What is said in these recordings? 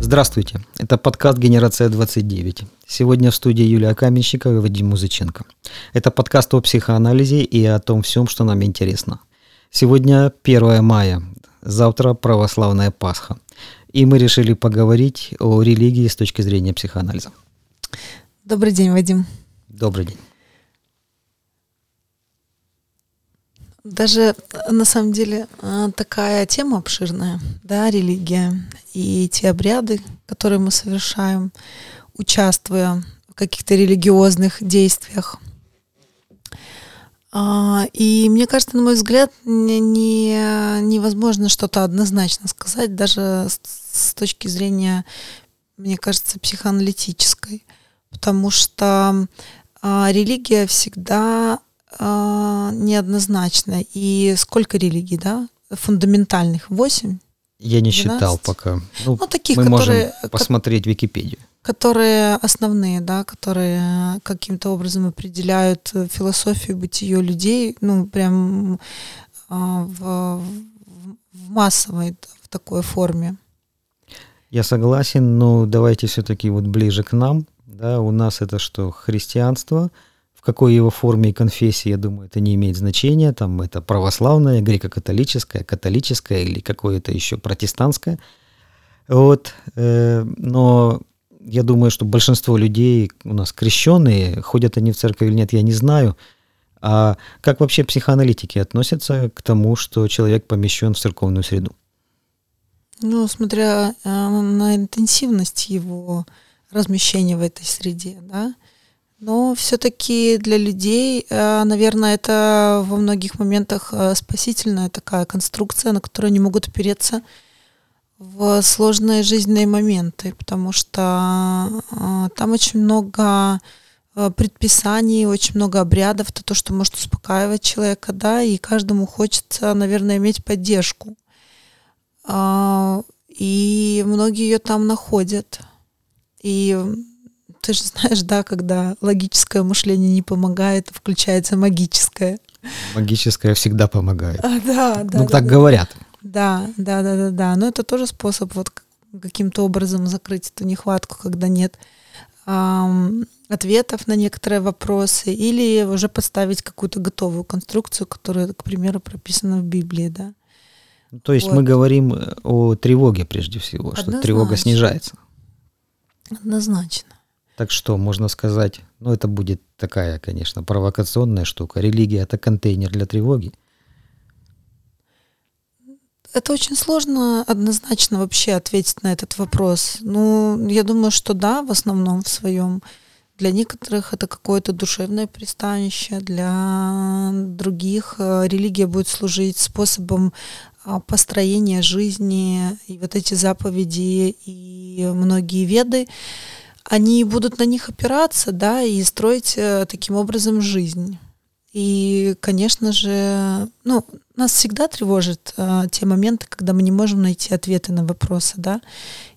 Здравствуйте, это подкаст «Генерация 29». Сегодня в студии Юлия Каменщикова и Вадим Музыченко. Это подкаст о психоанализе и о том всем, что нам интересно. Сегодня 1 мая, завтра православная Пасха. И мы решили поговорить о религии с точки зрения психоанализа. Добрый день, Вадим. Добрый день. Даже на самом деле а, такая тема обширная, да, религия и те обряды, которые мы совершаем, участвуя в каких-то религиозных действиях. А, и мне кажется, на мой взгляд, не, не, невозможно что-то однозначно сказать, даже с, с точки зрения, мне кажется, психоаналитической, потому что а, религия всегда а, неоднозначно. И сколько религий, да? Фундаментальных? Восемь? Я не 12? считал пока. Ну, ну таких, мы которые, можем посмотреть Википедию. Которые основные, да, которые каким-то образом определяют философию, бытие людей, ну, прям а, в, в массовой, в такой форме. Я согласен, но давайте все-таки вот ближе к нам. Да, у нас это что, христианство – какой его форме и конфессии, я думаю, это не имеет значения. Там это православное, греко-католическое, католическое или какое-то еще протестантское. Вот. Э, но я думаю, что большинство людей у нас крещенные, ходят они в церковь или нет, я не знаю. А как вообще психоаналитики относятся к тому, что человек помещен в церковную среду? Ну, смотря э, на интенсивность его размещения в этой среде, да, но все-таки для людей, э, наверное, это во многих моментах э, спасительная такая конструкция, на которую они могут опереться в сложные жизненные моменты, потому что э, там очень много предписаний, очень много обрядов, это то, что может успокаивать человека, да, и каждому хочется, наверное, иметь поддержку. И многие ее там находят. И ты же знаешь, да, когда логическое мышление не помогает, включается магическое. Магическое всегда помогает. А, да, да. Ну, да, так да, говорят. Да, да, да, да, да. Но это тоже способ вот каким-то образом закрыть эту нехватку, когда нет эм, ответов на некоторые вопросы, или уже поставить какую-то готовую конструкцию, которая, к примеру, прописана в Библии, да. То есть вот. мы говорим о тревоге прежде всего, Однозначно. что тревога снижается. Однозначно. Так что можно сказать, ну это будет такая, конечно, провокационная штука. Религия это контейнер для тревоги. Это очень сложно однозначно вообще ответить на этот вопрос. Ну, я думаю, что да, в основном в своем. Для некоторых это какое-то душевное пристанище, для других э, религия будет служить способом а, построения жизни, и вот эти заповеди, и многие веды они будут на них опираться, да, и строить э, таким образом жизнь. И, конечно же, ну, нас всегда тревожат э, те моменты, когда мы не можем найти ответы на вопросы, да,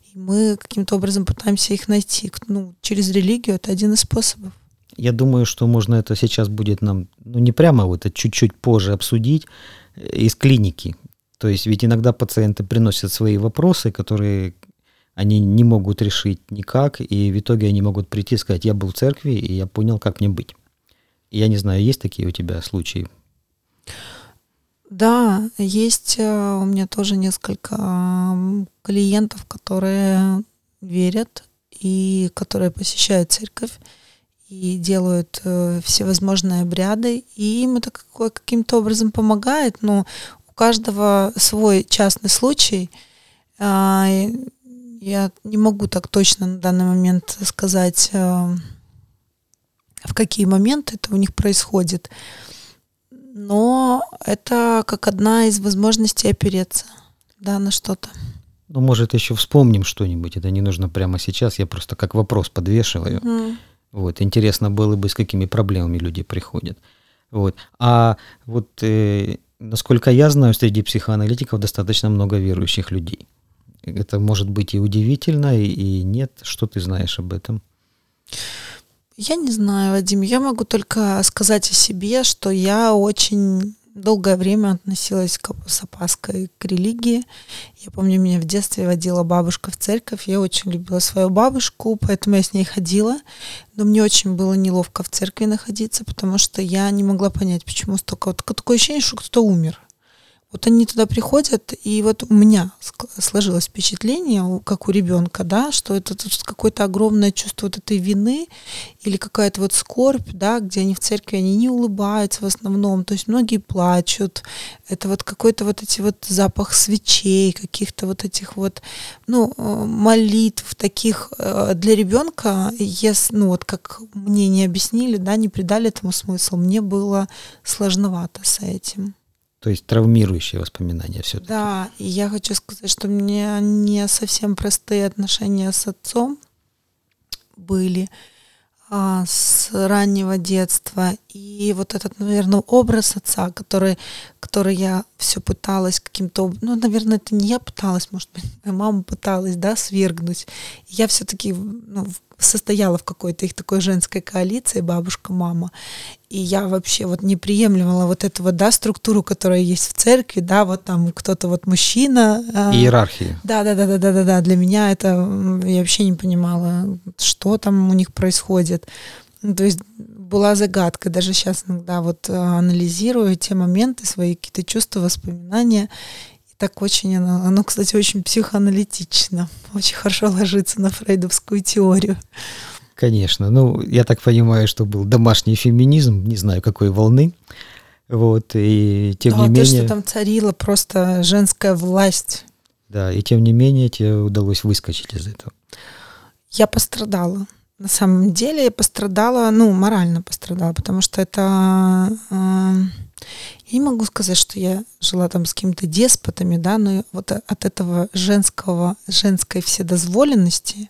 и мы каким-то образом пытаемся их найти. Ну, через религию это один из способов. Я думаю, что можно это сейчас будет нам, ну, не прямо вот это чуть-чуть позже обсудить э, из клиники. То есть ведь иногда пациенты приносят свои вопросы, которые они не могут решить никак, и в итоге они могут прийти и сказать, я был в церкви, и я понял, как мне быть. Я не знаю, есть такие у тебя случаи? Да, есть э, у меня тоже несколько клиентов, которые верят и которые посещают церковь и делают э, всевозможные обряды, и им это каким-то образом помогает, но у каждого свой частный случай. Я не могу так точно на данный момент сказать, э, в какие моменты это у них происходит. Но это как одна из возможностей опереться да, на что-то. Ну, может, еще вспомним что-нибудь. Это не нужно прямо сейчас. Я просто как вопрос подвешиваю. Mm. Вот. Интересно было бы, с какими проблемами люди приходят. Вот. А вот, э, насколько я знаю, среди психоаналитиков достаточно много верующих людей. Это может быть и удивительно, и, и нет. Что ты знаешь об этом? Я не знаю, Вадим, я могу только сказать о себе, что я очень долгое время относилась к, с опаской к религии. Я помню, меня в детстве водила бабушка в церковь. Я очень любила свою бабушку, поэтому я с ней ходила. Но мне очень было неловко в церкви находиться, потому что я не могла понять, почему столько... Вот такое ощущение, что кто-то умер. Вот они туда приходят, и вот у меня сложилось впечатление, как у ребенка, да, что это тут какое-то огромное чувство вот этой вины или какая-то вот скорбь, да, где они в церкви, они не улыбаются в основном, то есть многие плачут. Это вот какой-то вот эти вот запах свечей, каких-то вот этих вот, ну, э, молитв таких э, для ребенка, если, ну, вот как мне не объяснили, да, не придали этому смысл, мне было сложновато с этим. То есть травмирующие воспоминания все-таки. Да, и я хочу сказать, что у меня не совсем простые отношения с отцом были а, с раннего детства. И вот этот, наверное, образ отца, который, который я все пыталась каким-то... Ну, наверное, это не я пыталась, может быть, моя мама пыталась, да, свергнуть. я все-таки ну, состояла в какой-то их такой женской коалиции, бабушка, мама, и я вообще вот не приемлемала вот эту вот, да, структуру, которая есть в церкви, да, вот там кто-то вот мужчина. А, Иерархия. Да, да, да, да, да, да, да. Для меня это я вообще не понимала, что там у них происходит. Ну, то есть была загадка. Даже сейчас иногда вот а, анализирую те моменты, свои какие-то чувства, воспоминания, так очень оно, оно, кстати, очень психоаналитично, очень хорошо ложится на фрейдовскую теорию. Конечно. Ну, я так понимаю, что был домашний феминизм, не знаю, какой волны. Вот, и тем да, не то, менее... что там царила просто женская власть. Да, и тем не менее тебе удалось выскочить из этого. Я пострадала. На самом деле я пострадала, ну, морально пострадала, потому что это... Э, я не могу сказать, что я жила там с какими-то деспотами, да, но вот от этого женского, женской вседозволенности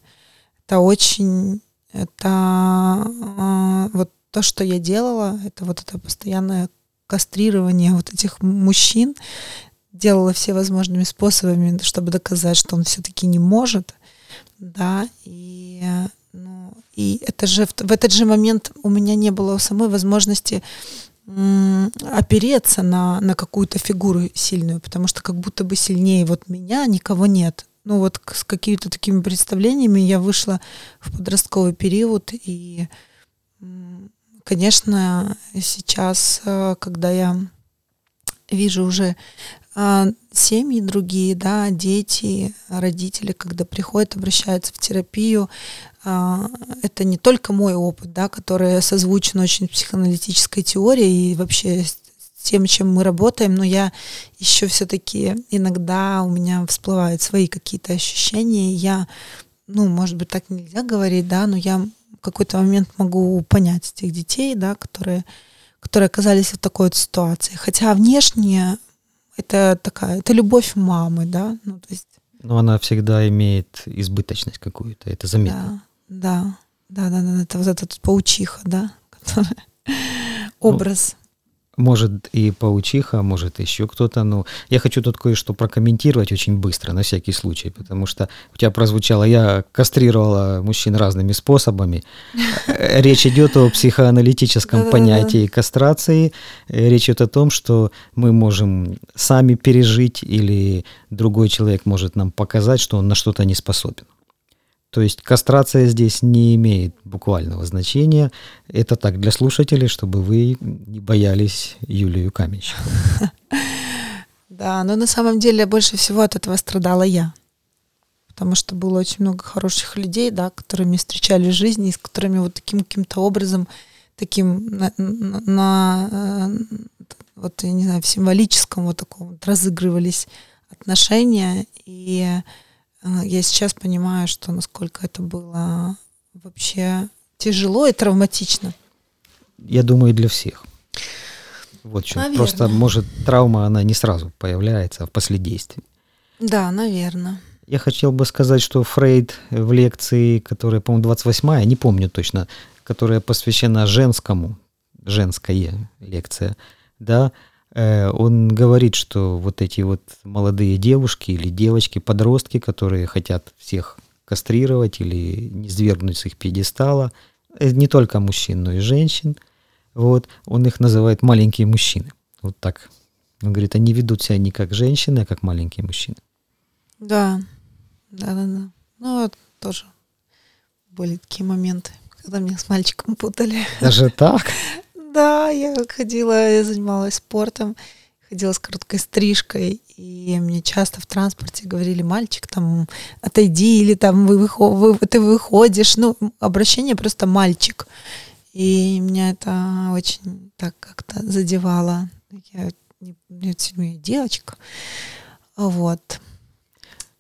это очень, это э, вот то, что я делала, это вот это постоянное кастрирование вот этих мужчин, делала все возможными способами, чтобы доказать, что он все-таки не может, да, и, ну, и это же в, этот же момент у меня не было самой возможности опереться на, на какую-то фигуру сильную, потому что как будто бы сильнее вот меня никого нет. Ну вот с какими-то такими представлениями я вышла в подростковый период, и, конечно, сейчас, э, когда я вижу уже а, семьи другие, да, дети, родители, когда приходят, обращаются в терапию, это не только мой опыт, да, который созвучен очень психоаналитической теорией и вообще тем, чем мы работаем, но я еще все-таки иногда у меня всплывают свои какие-то ощущения, я, ну, может быть, так нельзя говорить, да, но я в какой-то момент могу понять тех детей, да, которые, которые оказались в такой вот ситуации. Хотя внешне это такая, это любовь мамы, да, ну то есть. Но она всегда имеет избыточность какую-то, это заметно. Да, да, да, да, это вот этот паучиха, да, который ну, образ. Ну, может и паучиха, может еще кто-то. Но я хочу тут кое-что прокомментировать очень быстро, на всякий случай, потому что у тебя прозвучало, я кастрировала мужчин разными способами. Речь идет о психоаналитическом понятии кастрации. Речь идет о том, что мы можем сами пережить или другой человек может нам показать, что он на что-то не способен. То есть кастрация здесь не имеет буквального значения. Это так для слушателей, чтобы вы не боялись Юлию Каменщикову. Да, но на самом деле больше всего от этого страдала я. Потому что было очень много хороших людей, да, которыми встречали в жизни, и с которыми вот таким каким-то образом, таким на, на, э, вот, я не знаю, в символическом вот таком вот разыгрывались отношения. И я сейчас понимаю, что насколько это было вообще тяжело и травматично. Я думаю, для всех. Вот что. Наверное. Просто, может, травма, она не сразу появляется, а после действий. Да, наверное. Я хотел бы сказать, что Фрейд в лекции, которая, по-моему, 28-я, не помню точно, которая посвящена женскому, женская лекция, да, Э, он говорит, что вот эти вот молодые девушки или девочки, подростки, которые хотят всех кастрировать или не свергнуть с их пьедестала, э, не только мужчин, но и женщин. Вот, он их называет маленькие мужчины. Вот так. Он говорит, они ведут себя не как женщины, а как маленькие мужчины. Да, да, да, да. Ну, вот тоже были такие моменты, когда меня с мальчиком путали. Даже так? Да, я ходила, я занималась спортом, ходила с короткой стрижкой, и мне часто в транспорте говорили, мальчик, там, отойди, или там, вы, вы, ты выходишь, ну, обращение просто мальчик. И меня это очень так как-то задевало. Я не, не девочка. Вот.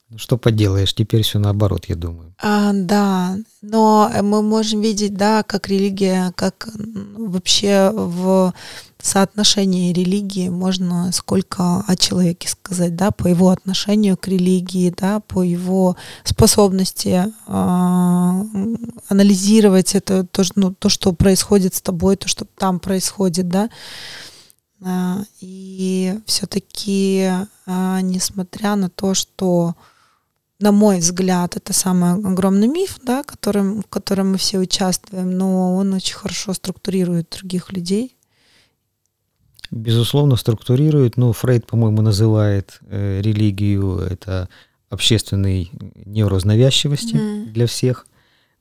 Ну, что поделаешь, теперь все наоборот, я думаю. А, да, но мы можем видеть, да, как религия, как вообще в соотношении религии можно сколько о человеке сказать, да, по его отношению к религии, да, по его способности э, анализировать это, то, ну, то, что происходит с тобой, то, что там происходит, да. Э, и все-таки, э, несмотря на то, что на мой взгляд, это самый огромный миф, да, которым, в котором мы все участвуем, но он очень хорошо структурирует других людей. Безусловно, структурирует. Ну, Фрейд, по-моему, называет э, религию это общественной невроз навязчивости mm. для всех.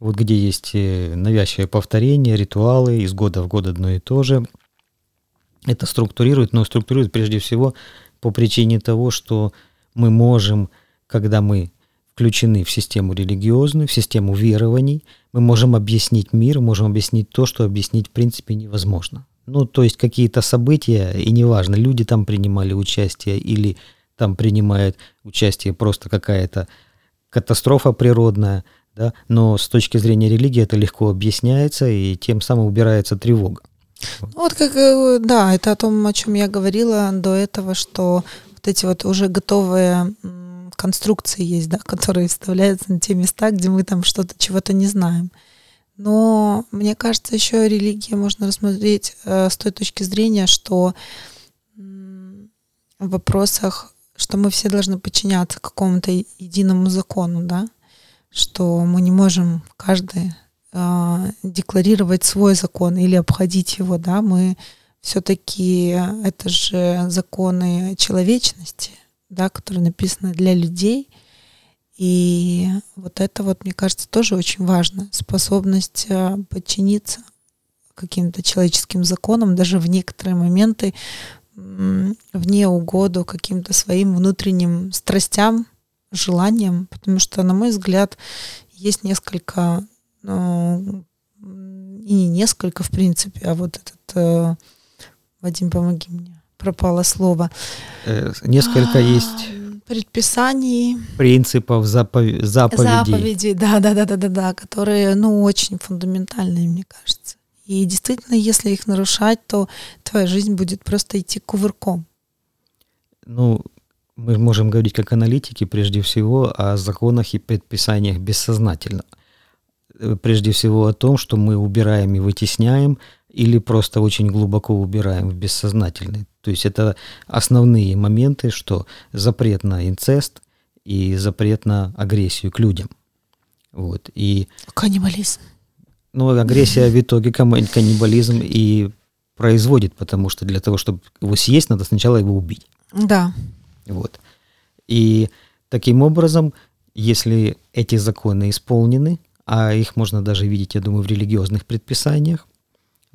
Вот где есть э, навязчивое повторение, ритуалы, из года в год одно и то же. Это структурирует, но структурирует прежде всего по причине того, что мы можем, когда мы включены в систему религиозную, в систему верований. Мы можем объяснить мир, можем объяснить то, что объяснить в принципе невозможно. Ну, то есть какие-то события, и неважно, люди там принимали участие или там принимает участие просто какая-то катастрофа природная, да, но с точки зрения религии это легко объясняется, и тем самым убирается тревога. Вот как, э, да, это о том, о чем я говорила до этого, что вот эти вот уже готовые конструкции есть, да, которые вставляются на те места, где мы там что-то, чего-то не знаем. Но мне кажется, еще религия можно рассмотреть э, с той точки зрения, что в вопросах, что мы все должны подчиняться какому-то единому закону, да, что мы не можем каждый э, декларировать свой закон или обходить его, да, мы все-таки это же законы человечности, да, которые написаны для людей. И вот это вот, мне кажется, тоже очень важно. Способность э, подчиниться каким-то человеческим законам, даже в некоторые моменты вне угоду каким-то своим внутренним страстям, желаниям, потому что, на мой взгляд, есть несколько, ну, и не несколько, в принципе, а вот этот, э, Вадим, помоги мне пропало слово. Э, несколько а, есть предписаний, принципов, запов... заповедей. Заповеди, да, да, да, да, да, да, которые, ну, очень фундаментальные, мне кажется. И действительно, если их нарушать, то твоя жизнь будет просто идти кувырком. Ну, мы можем говорить как аналитики прежде всего о законах и предписаниях бессознательно. Э, прежде всего о том, что мы убираем и вытесняем, или просто очень глубоко убираем в бессознательный. То есть это основные моменты, что запрет на инцест и запрет на агрессию к людям. Вот. И, Каннибализм. Ну, агрессия в итоге каннибализм и производит, потому что для того, чтобы его съесть, надо сначала его убить. Да. Вот. И таким образом, если эти законы исполнены, а их можно даже видеть, я думаю, в религиозных предписаниях,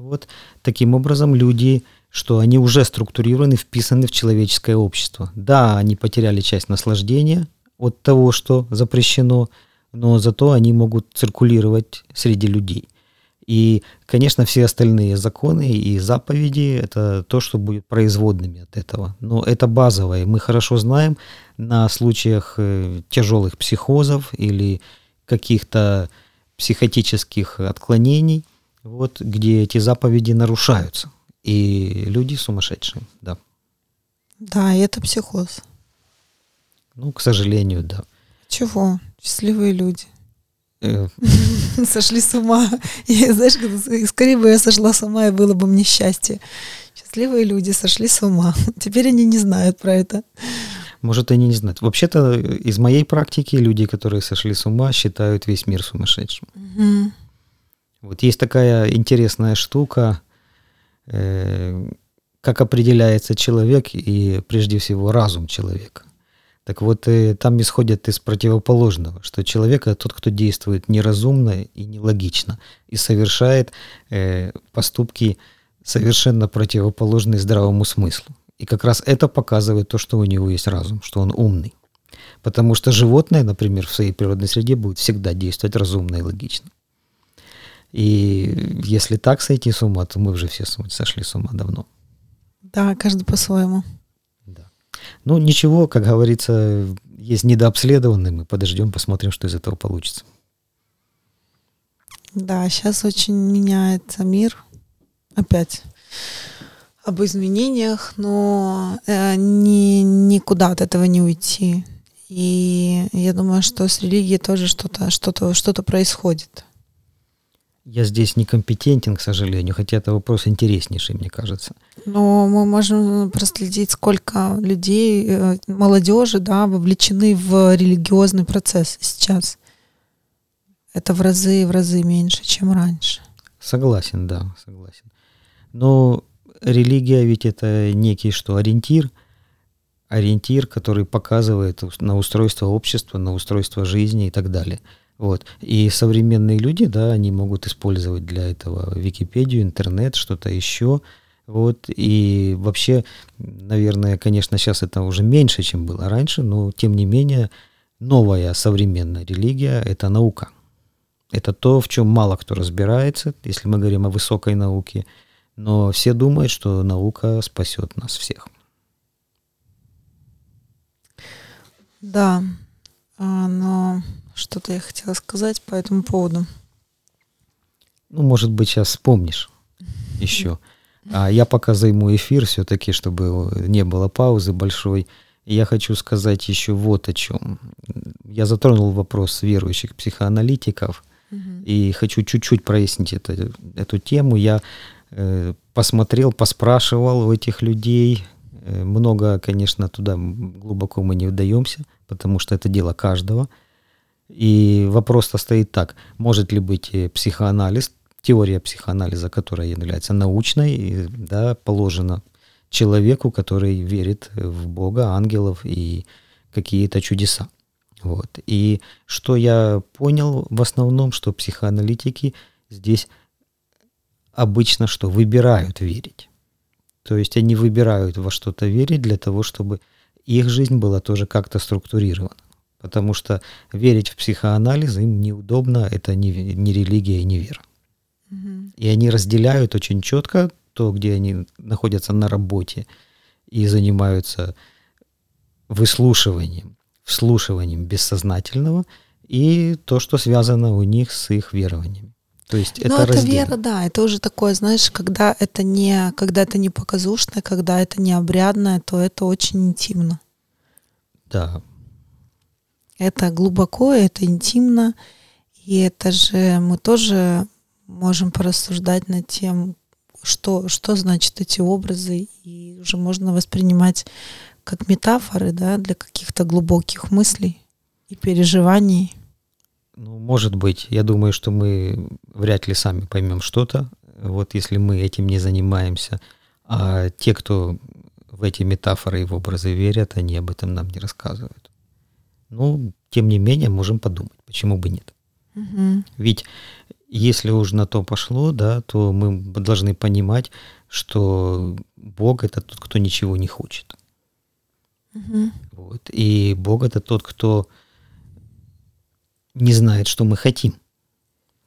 вот таким образом люди что они уже структурированы, вписаны в человеческое общество. Да, они потеряли часть наслаждения от того, что запрещено, но зато они могут циркулировать среди людей. И, конечно, все остальные законы и заповеди – это то, что будет производными от этого. Но это базовое. Мы хорошо знаем на случаях э, тяжелых психозов или каких-то психотических отклонений, вот, где эти заповеди нарушаются. И люди сумасшедшие, да. Да, и это психоз. Ну, к сожалению, да. Чего? Счастливые люди. Э. Сошли с ума. И, знаешь, скорее бы я сошла с ума, и было бы мне счастье. Счастливые люди сошли с ума. Теперь они не знают про это. Может, они не знают. Вообще-то из моей практики люди, которые сошли с ума, считают весь мир сумасшедшим. Угу. Вот есть такая интересная штука, э, как определяется человек и прежде всего разум человека. Так вот, э, там исходят из противоположного, что человек это тот, кто действует неразумно и нелогично и совершает э, поступки совершенно противоположные здравому смыслу. И как раз это показывает то, что у него есть разум, что он умный. Потому что животное, например, в своей природной среде будет всегда действовать разумно и логично. И если так сойти с ума, то мы уже все сошли с ума давно. Да, каждый по-своему. Да. Ну, ничего, как говорится, есть недообследованные, мы подождем, посмотрим, что из этого получится. Да, сейчас очень меняется мир. Опять об изменениях, но э, ни, никуда от этого не уйти. И я думаю, что с религией тоже что-то что-то что-то происходит. Я здесь некомпетентен, к сожалению, хотя это вопрос интереснейший, мне кажется. Но мы можем проследить, сколько людей, э, молодежи, да, вовлечены в религиозный процесс сейчас. Это в разы, в разы меньше, чем раньше. Согласен, да, согласен. Но религия ведь это некий что, ориентир, ориентир, который показывает на устройство общества, на устройство жизни и так далее. Вот. И современные люди, да, они могут использовать для этого Википедию, интернет, что-то еще. Вот. И вообще, наверное, конечно, сейчас это уже меньше, чем было раньше, но тем не менее, новая современная религия – это наука. Это то, в чем мало кто разбирается, если мы говорим о высокой науке – но все думают, что наука спасет нас всех. Да, а, но что-то я хотела сказать по этому поводу. Ну, может быть, сейчас вспомнишь еще. А я пока займу эфир все-таки, чтобы не было паузы большой. Я хочу сказать еще вот о чем. Я затронул вопрос верующих психоаналитиков, угу. и хочу чуть-чуть прояснить это, эту тему. Я Э, посмотрел, поспрашивал у этих людей. Э, много, конечно, туда глубоко мы не вдаемся, потому что это дело каждого. И вопрос-то стоит так, может ли быть э, психоанализ, теория психоанализа, которая является научной, да, положена человеку, который верит в Бога, ангелов и какие-то чудеса. Вот. И что я понял в основном, что психоаналитики здесь обычно что? Выбирают верить. То есть они выбирают во что-то верить для того, чтобы их жизнь была тоже как-то структурирована. Потому что верить в психоанализ им неудобно, это не, не религия и не вера. Угу. И они разделяют очень четко то, где они находятся на работе и занимаются выслушиванием, вслушиванием бессознательного, и то, что связано у них с их верованиями. То есть это, ну, это вера, да, это уже такое, знаешь, когда это не, когда это не показушное, когда это не обрядное, то это очень интимно. Да. Это глубоко, это интимно, и это же мы тоже можем порассуждать над тем, что, что значит эти образы, и уже можно воспринимать как метафоры, да, для каких-то глубоких мыслей и переживаний. Ну, может быть. Я думаю, что мы вряд ли сами поймем что-то, вот если мы этим не занимаемся. А те, кто в эти метафоры и в образы верят, они об этом нам не рассказывают. Ну, тем не менее, можем подумать, почему бы нет. Угу. Ведь если уж на то пошло, да, то мы должны понимать, что Бог это тот, кто ничего не хочет. Угу. Вот. И Бог это тот, кто не знает, что мы хотим.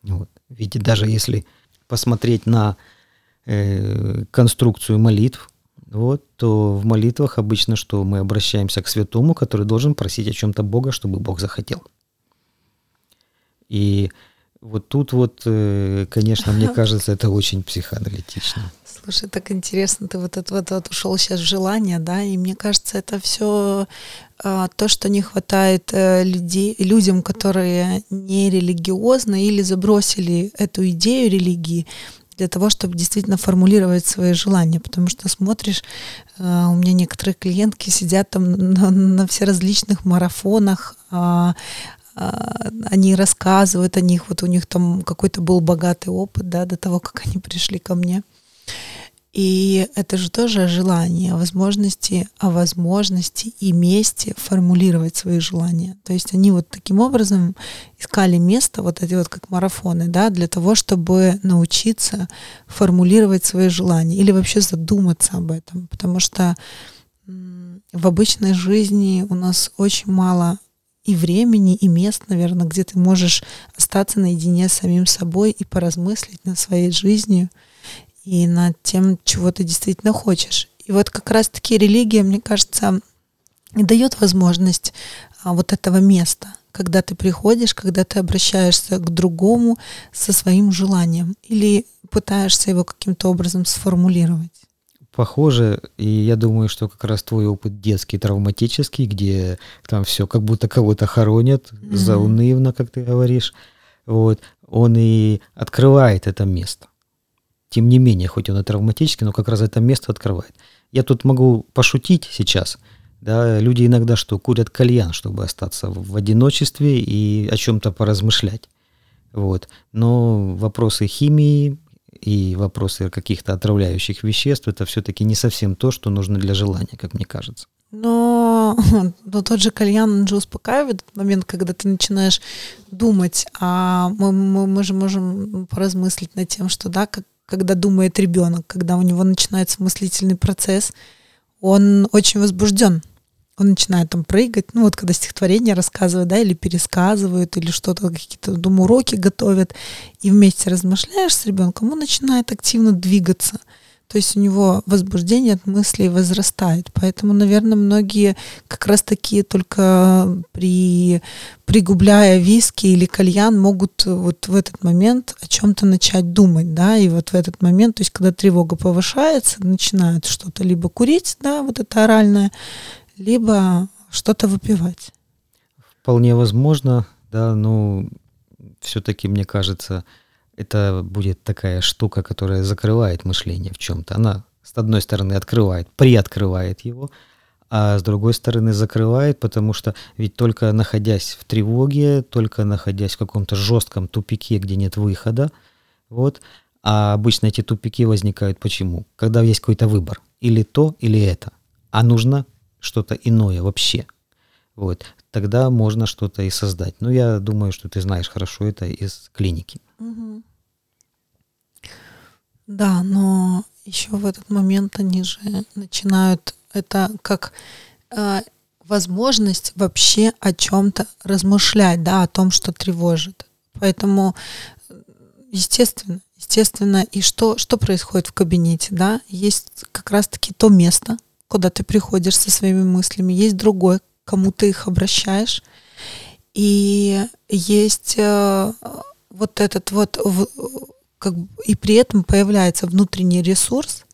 Вот. Ведь даже если посмотреть на э, конструкцию молитв, вот, то в молитвах обычно что мы обращаемся к святому, который должен просить о чем-то Бога, чтобы Бог захотел. И вот тут вот, э, конечно, мне кажется, это очень психоаналитично. Слушай, так интересно, ты вот это вот, вот ушел сейчас в желание, да, и мне кажется, это все а, то, что не хватает а, людей, людям, которые не религиозны или забросили эту идею религии для того, чтобы действительно формулировать свои желания, потому что смотришь, а, у меня некоторые клиентки сидят там на, на все различных марафонах, а, а, они рассказывают о них, вот у них там какой-то был богатый опыт, да, до того, как они пришли ко мне. И это же тоже о желании, о возможности, о возможности и месте формулировать свои желания. То есть они вот таким образом искали место, вот эти вот как марафоны, да, для того, чтобы научиться формулировать свои желания или вообще задуматься об этом. Потому что в обычной жизни у нас очень мало и времени, и мест, наверное, где ты можешь остаться наедине с самим собой и поразмыслить над своей жизнью и над тем, чего ты действительно хочешь. И вот как раз-таки религия, мне кажется, дает возможность а, вот этого места, когда ты приходишь, когда ты обращаешься к другому со своим желанием или пытаешься его каким-то образом сформулировать. Похоже, и я думаю, что как раз твой опыт детский, травматический, где там все как будто кого-то хоронят, mm-hmm. заунывно, как ты говоришь, вот, он и открывает это место. Тем не менее, хоть он и травматический, но как раз это место открывает. Я тут могу пошутить сейчас. Да, люди иногда что, курят кальян, чтобы остаться в одиночестве и о чем-то поразмышлять. Вот. Но вопросы химии и вопросы каких-то отравляющих веществ это все-таки не совсем то, что нужно для желания, как мне кажется. Но, но тот же кальян же успокаивает этот момент, когда ты начинаешь думать, а мы, мы, мы же можем поразмыслить над тем, что да, как, когда думает ребенок, когда у него начинается мыслительный процесс, он очень возбужден. Он начинает там прыгать, ну вот когда стихотворение рассказывает, да, или пересказывают, или что-то, какие-то, думаю, уроки готовят, и вместе размышляешь с ребенком, он начинает активно двигаться – то есть у него возбуждение от мыслей возрастает. Поэтому, наверное, многие как раз такие только при, пригубляя виски или кальян могут вот в этот момент о чем-то начать думать, да, и вот в этот момент, то есть когда тревога повышается, начинают что-то либо курить, да, вот это оральное, либо что-то выпивать. Вполне возможно, да, но все-таки, мне кажется, это будет такая штука, которая закрывает мышление в чем-то. Она, с одной стороны, открывает, приоткрывает его, а с другой стороны закрывает, потому что ведь только находясь в тревоге, только находясь в каком-то жестком тупике, где нет выхода, вот, а обычно эти тупики возникают почему? Когда есть какой-то выбор, или то, или это, а нужно что-то иное вообще. Вот, тогда можно что-то и создать. Ну, я думаю, что ты знаешь хорошо это из клиники. Угу. Да, но еще в этот момент они же начинают это как э, возможность вообще о чем-то размышлять, да, о том, что тревожит. Поэтому, естественно, естественно, и что, что происходит в кабинете, да, есть как раз-таки то место, куда ты приходишь со своими мыслями, есть другой, кому ты их обращаешь, и есть э, вот этот вот как, и при этом появляется внутренний ресурс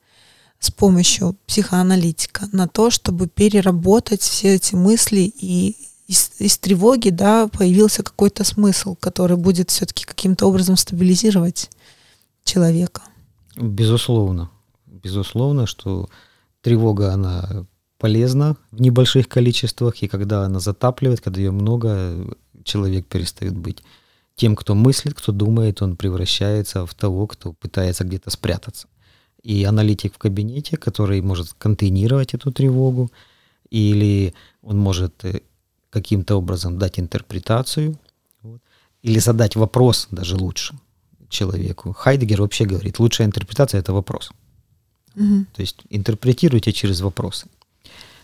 с помощью психоаналитика на то, чтобы переработать все эти мысли и из, из тревоги, да, появился какой-то смысл, который будет все-таки каким-то образом стабилизировать человека. Безусловно. Безусловно, что тревога, она полезна в небольших количествах, и когда она затапливает, когда ее много, человек перестает быть тем, кто мыслит, кто думает, он превращается в того, кто пытается где-то спрятаться. И аналитик в кабинете, который может контейнировать эту тревогу, или он может э, каким-то образом дать интерпретацию, вот, или задать вопрос даже лучше человеку. Хайдегер вообще говорит, лучшая интерпретация – это вопрос. Угу. То есть интерпретируйте через вопросы.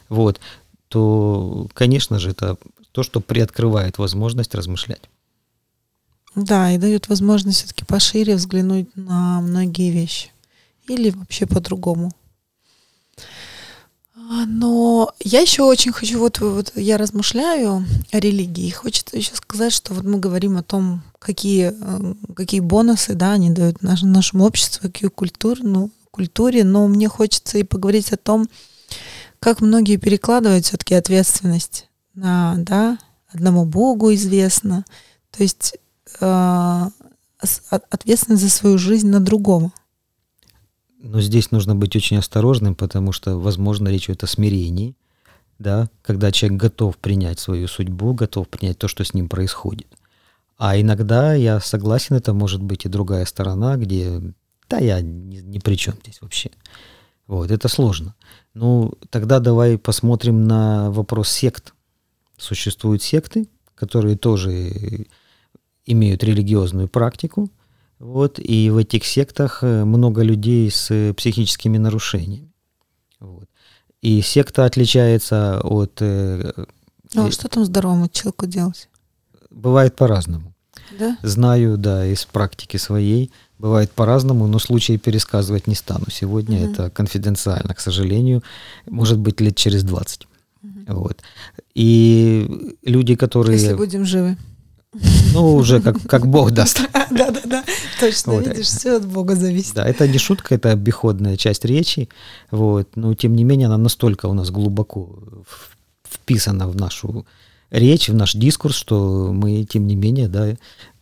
Вот, то, конечно же, это то, что приоткрывает возможность размышлять. Да, и дает возможность все-таки пошире взглянуть на многие вещи. Или вообще по-другому. А, но я еще очень хочу, вот, вот я размышляю о религии, хочется еще сказать, что вот мы говорим о том, какие, э, какие бонусы, да, они дают наш, нашему обществу, какие культуры, ну, культуре, но мне хочется и поговорить о том, как многие перекладывают все-таки ответственность на, да, одному Богу известно. То есть э, ответственность за свою жизнь на другого. Но здесь нужно быть очень осторожным, потому что, возможно, речь идет о смирении, да, когда человек готов принять свою судьбу, готов принять то, что с ним происходит. А иногда, я согласен, это может быть и другая сторона, где, да, я ни, ни при чем здесь вообще. Вот, это сложно. Ну, тогда давай посмотрим на вопрос сект. Существуют секты, которые тоже имеют религиозную практику, вот, и в этих сектах э, много людей с психическими нарушениями. Вот. И секта отличается от... Э, а что там здоровому человеку делать? Бывает по-разному. Да? Знаю, да, из практики своей. Бывает по-разному, но случаи пересказывать не стану. Сегодня угу. это конфиденциально, к сожалению. Может быть, лет через 20. Угу. Вот. И люди, которые... Если будем живы. Ну, уже как, как Бог даст. Да-да-да, точно, вот. видишь, все от Бога зависит. Да, это не шутка, это обиходная часть речи, вот, но тем не менее она настолько у нас глубоко вписана в нашу речь, в наш дискурс, что мы, тем не менее, да,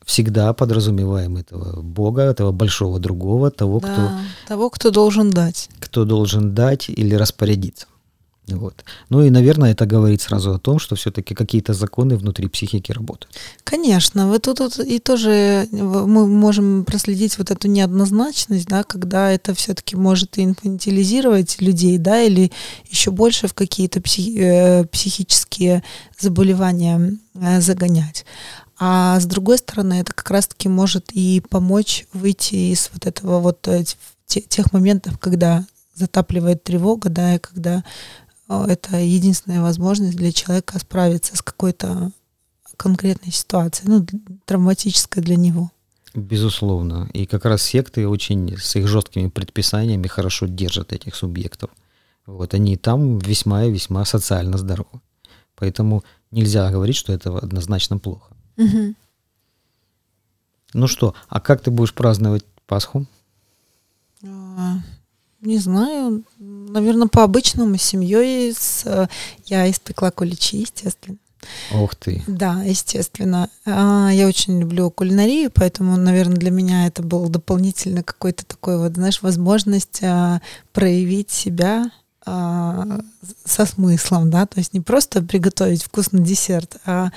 всегда подразумеваем этого Бога, этого большого другого, того, да, кто... Того, кто должен дать. Кто должен дать или распорядиться. Вот. Ну и, наверное, это говорит сразу о том, что все-таки какие-то законы внутри психики работают. Конечно, вот тут, тут и тоже мы можем проследить вот эту неоднозначность, да, когда это все-таки может инфантилизировать людей, да, или еще больше в какие-то психи, э, психические заболевания э, загонять. А с другой стороны, это как раз-таки может и помочь выйти из вот этого вот э, тех моментов, когда затапливает тревога, да, и когда это единственная возможность для человека справиться с какой-то конкретной ситуацией, ну, травматической для него. Безусловно. И как раз секты очень с их жесткими предписаниями хорошо держат этих субъектов. Вот они там весьма и весьма социально здоровы. Поэтому нельзя говорить, что это однозначно плохо. Угу. Ну что, а как ты будешь праздновать Пасху? А, не знаю, наверное, по-обычному, с семьей. С, я испекла куличи, естественно. Ух ты. Да, естественно. А, я очень люблю кулинарию, поэтому, наверное, для меня это был дополнительно какой-то такой вот, знаешь, возможность а, проявить себя а, со смыслом, да, то есть не просто приготовить вкусный десерт, а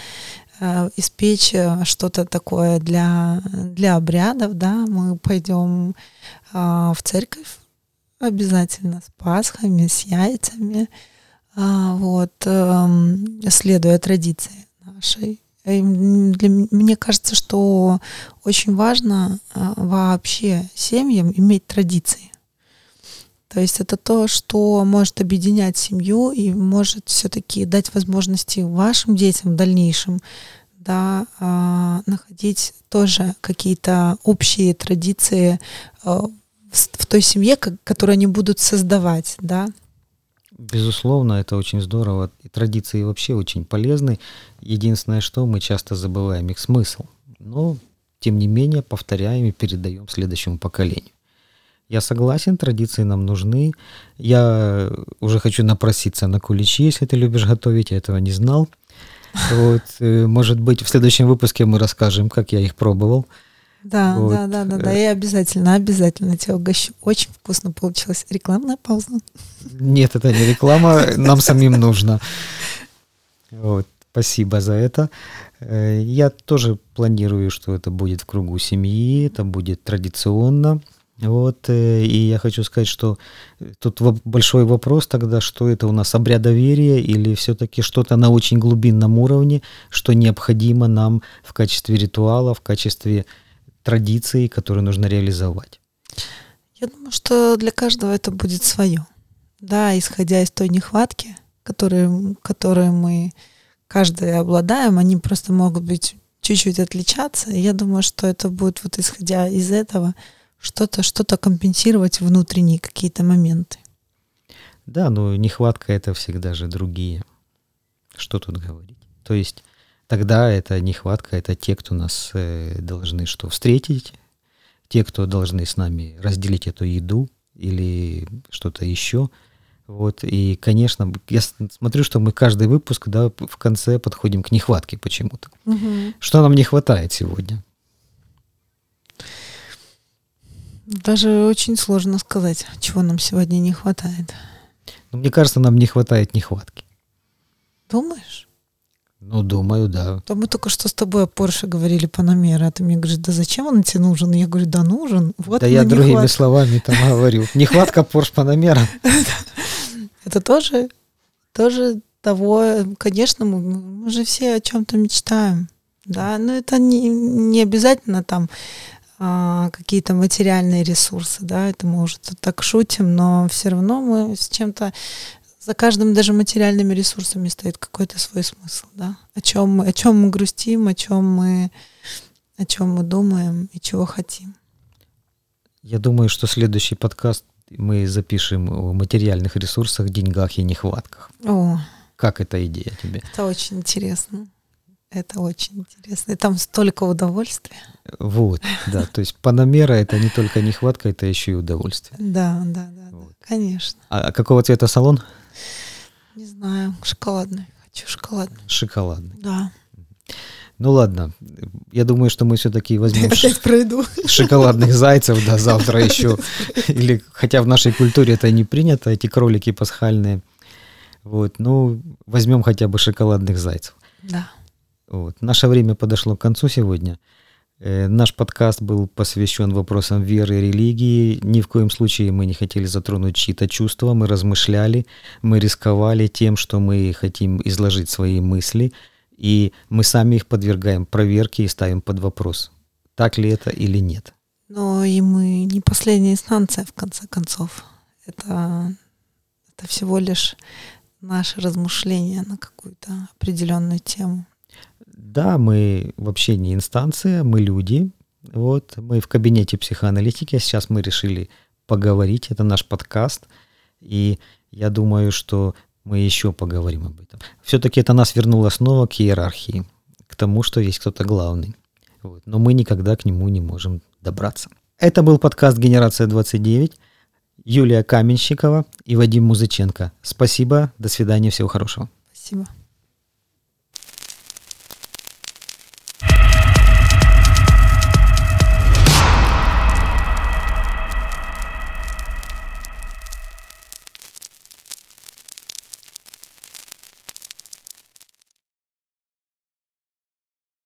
испечь что-то такое для, для обрядов, да, мы пойдем в церковь обязательно с пасхами, с яйцами, а, вот, эм, следуя традиции нашей. И для, мне кажется, что очень важно вообще семьям иметь традиции. То есть это то, что может объединять семью и может все-таки дать возможности вашим детям в дальнейшем да, а, находить тоже какие-то общие традиции в той семье, которую они будут создавать, да? Безусловно, это очень здорово. И традиции вообще очень полезны. Единственное, что мы часто забываем их смысл. Но, тем не менее, повторяем и передаем следующему поколению. Я согласен, традиции нам нужны. Я уже хочу напроситься на куличи, если ты любишь готовить, я этого не знал. Вот, э, может быть, в следующем выпуске мы расскажем, как я их пробовал. Да, вот. да, да, да, да. Я обязательно, обязательно тебя угощу. Очень вкусно получилось. Рекламная пауза. Нет, это не реклама, нам самим нужно. Вот, спасибо за это. Э, я тоже планирую, что это будет в кругу семьи, это будет традиционно. Вот, э, и я хочу сказать, что тут большой вопрос тогда, что это у нас обряд доверия или все-таки что-то на очень глубинном уровне, что необходимо нам в качестве ритуала, в качестве традиции, которые нужно реализовать? Я думаю, что для каждого это будет свое. Да, исходя из той нехватки, которые, которые мы каждый обладаем, они просто могут быть чуть-чуть отличаться. Я думаю, что это будет вот исходя из этого что-то что-то компенсировать внутренние какие-то моменты. Да, но нехватка это всегда же другие. Что тут говорить? То есть тогда это нехватка, это те, кто нас э, должны что, встретить, те, кто должны с нами разделить эту еду или что-то еще. Вот, и, конечно, я смотрю, что мы каждый выпуск, да, в конце подходим к нехватке почему-то. Угу. Что нам не хватает сегодня? Даже очень сложно сказать, чего нам сегодня не хватает. Но мне кажется, нам не хватает нехватки. Думаешь? Ну, думаю, да. То мы только что с тобой о Порше говорили Панамера, а ты мне говоришь, да зачем он тебе нужен? Я говорю, да нужен. Вот да я другими нехват... словами там говорю. Нехватка Порш Панамера. Это тоже, тоже того, конечно, мы, мы же все о чем-то мечтаем. Да, но это не, не обязательно там какие-то материальные ресурсы, да, это мы уже тут так шутим, но все равно мы с чем-то за каждым даже материальными ресурсами стоит какой-то свой смысл, да, о чем мы, о чем мы грустим, о чем мы, о чем мы думаем и чего хотим. Я думаю, что следующий подкаст мы запишем о материальных ресурсах, деньгах и нехватках. О, как эта идея тебе? Это очень интересно. Это очень интересно. И там столько удовольствия. Вот, да. То есть паномера это не только нехватка, это еще и удовольствие. Да, да, да, вот. да конечно. А какого цвета салон? Не знаю, шоколадный. Хочу шоколадный. Шоколадный. Да. Ну ладно, я думаю, что мы все-таки возьмем Опять пройду. шоколадных зайцев, да, завтра еще. Или хотя в нашей культуре это не принято, эти кролики пасхальные. Вот, ну, возьмем хотя бы шоколадных зайцев. Да. Вот. Наше время подошло к концу сегодня. Э, наш подкаст был посвящен вопросам веры и религии. Ни в коем случае мы не хотели затронуть чьи-то чувства, мы размышляли, мы рисковали тем, что мы хотим изложить свои мысли, и мы сами их подвергаем проверке и ставим под вопрос, так ли это или нет. Но и мы не последняя инстанция, в конце концов. Это, это всего лишь наши размышления на какую-то определенную тему. Да, мы вообще не инстанция, мы люди. Вот, мы в кабинете психоаналитики, а сейчас мы решили поговорить, это наш подкаст, и я думаю, что мы еще поговорим об этом. Все-таки это нас вернуло снова к иерархии, к тому, что есть кто-то главный. Вот. Но мы никогда к нему не можем добраться. Это был подкаст «Генерация 29». Юлия Каменщикова и Вадим Музыченко. Спасибо, до свидания, всего хорошего. Спасибо.